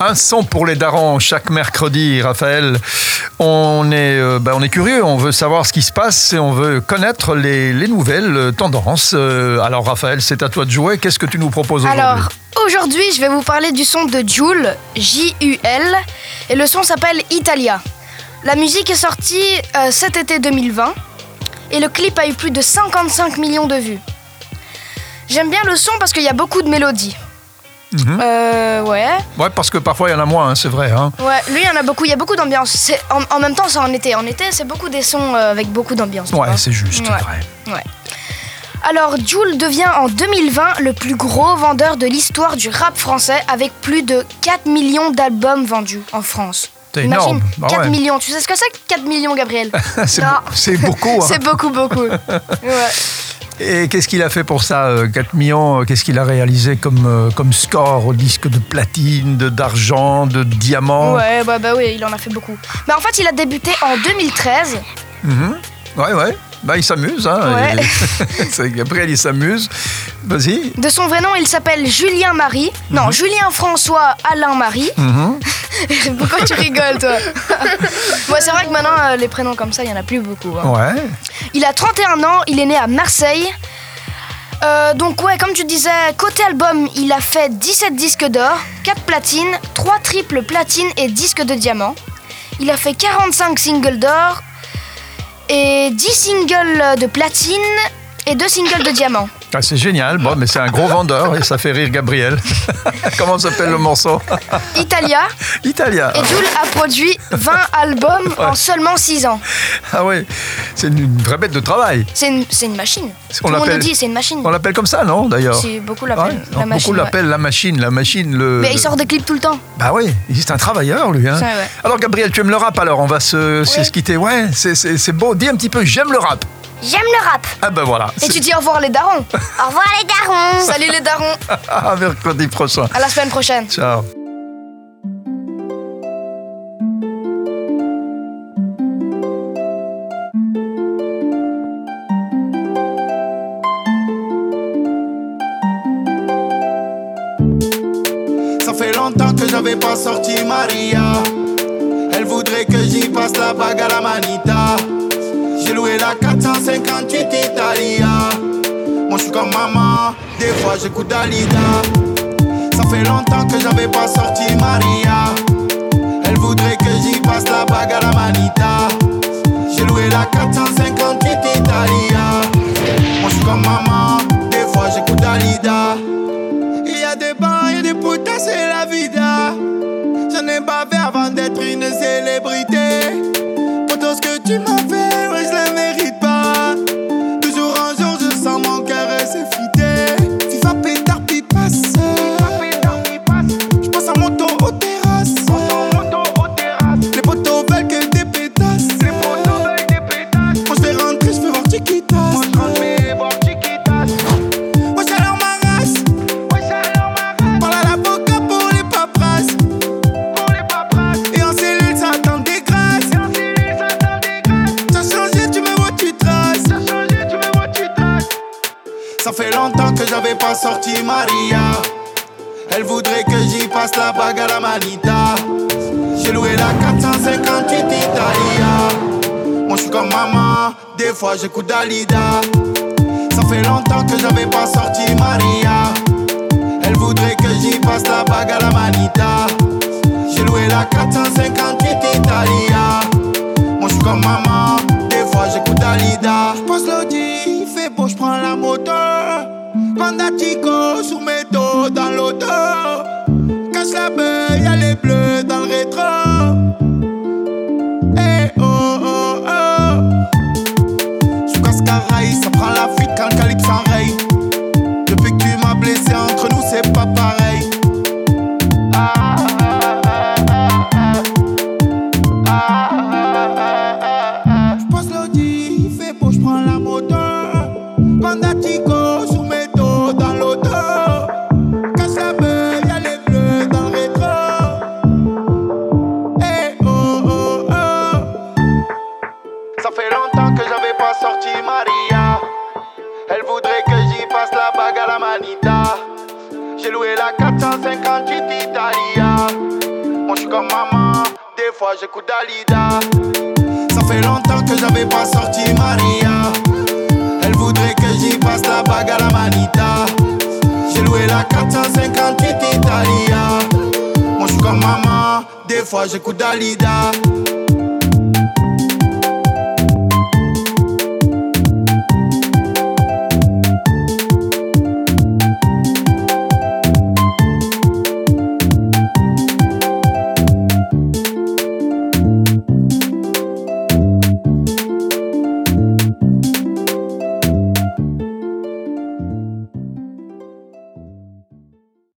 Un son pour les darons chaque mercredi, Raphaël. On est, euh, bah, on est curieux, on veut savoir ce qui se passe et on veut connaître les, les nouvelles euh, tendances. Euh, alors, Raphaël, c'est à toi de jouer. Qu'est-ce que tu nous proposes aujourd'hui? Alors, aujourd'hui, je vais vous parler du son de Joule, J-U-L, et le son s'appelle Italia. La musique est sortie cet été 2020 et le clip a eu plus de 55 millions de vues. J'aime bien le son parce qu'il y a beaucoup de mélodies. Mhm. Euh, ouais. Ouais, parce que parfois il y en a moins, hein, c'est vrai. hein. Ouais, lui, il y en a beaucoup, il y a beaucoup d'ambiance. En, en même temps, c'est en été. En été, c'est beaucoup des sons euh, avec beaucoup d'ambiance. Ouais, c'est juste, Ouais. vrai. Ouais. Alors, Joule devient en 2020 le plus gros vendeur de l'histoire du rap français avec plus de 4 millions d'albums vendus en France. C'est énorme. Ah 4 ouais. millions. Tu sais ce que c'est que 4 millions, Gabriel? C'est beaucoup. hein. C'est beaucoup, beaucoup. Ouais. Et qu'est-ce qu'il a fait pour ça euh, 4 millions, euh, qu'est-ce qu'il a réalisé comme, euh, comme score au disque de platine, de, d'argent, de diamant? Ouais, bah, bah oui, il en a fait beaucoup. Mais en fait, il a débuté en 2013. Mhm. Ouais, ouais. Bah, il s'amuse. Hein. Ouais. Il- Gabriel, il s'amuse. Vas-y. De son vrai nom, il s'appelle Julien Marie. Non, Julien François Alain Marie. Mhm. Pourquoi tu rigoles, toi c'est vrai que maintenant, euh, les prénoms comme ça, il y en a plus beaucoup. hein. Ouais. Il a 31 ans, il est né à Marseille. Euh, donc ouais, comme tu disais, côté album, il a fait 17 disques d'or, 4 platines, 3 triples platines et disques de diamant. Il a fait 45 singles d'or et 10 singles de platine et 2 singles de diamant. Ah, c'est génial. Bon, mais c'est un gros vendeur et ça fait rire Gabriel. Comment s'appelle le morceau Italia Italia. et Jules a produit 20 albums en seulement 6 ans. Ah ouais, c'est une vraie bête de travail. C'est une, une machine. On Tout le monde dit, c'est une machine. On l'appelle comme ça, non D'ailleurs. Beaucoup Ouais, l'appellent. la machine. beaucoup ouais. l'appellent la machine, la machine, le. Mais il sort des clips tout le temps. Bah oui, c'est un travailleur lui. Hein. Ça. Alors Gabriel, tu aimes le rap alors On va se, Oui. se quitter. Ouais, c'est beau. Dis un petit peu, j'aime le rap. J'aime le rap. Ah ben voilà. Et tu dis au revoir les darons. Au revoir les darons Salut les darons. À mercredi prochain. À la semaine prochaine. Ciao. Ça fait longtemps que j'avais pas sorti Maria. Elle voudrait que j'y passe la bague à la manita. J'ai loué la 458 Italia. Moi je suis comme maman, des fois j'écoute Dalida. Ça fait longtemps que j'avais pas sorti Maria. Elle voudrait que j'y passe la bague à la manita. J'ai loué la 458 Italia. Moi je suis comme maman, des fois j'écoute Dalida. Il y a des bars et des putains, c'est la vida. J'en ai bavé avant d'être une célébrité. Pourtant, ce que tu m'as fait, fait longtemps que j'avais pas sorti Maria. Elle voudrait que j'y passe la bague à la manita. J'ai loué la 458 Italia. Moi, je suis comme maman, des fois j'écoute Dalida. Ça fait longtemps que j'avais pas sorti Maria. Elle voudrait que j'y passe la bague à la manita. J'ai loué la 458 Italia. Moi je suis comme maman, J'passe l'audi, il fait beau, j'prends la moto. Pandatico sous mes dos dans l'auto. Cache la beuille, y'a les bleus dans le rétro. Dans l'auto, les bleus dans le eh, oh, oh, oh. ça fait longtemps que j'avais pas sorti Maria. Elle voudrait que j'y passe la bague à la manita. J'ai loué la 450 d'Italia. Moi, je suis comme maman, des fois j'écoute d'Alida. Ça fait longtemps que j'avais pas sorti Maria. J'ai loué la 458 Italia. Moi j'suis comme maman, des fois j'écoute Dalida.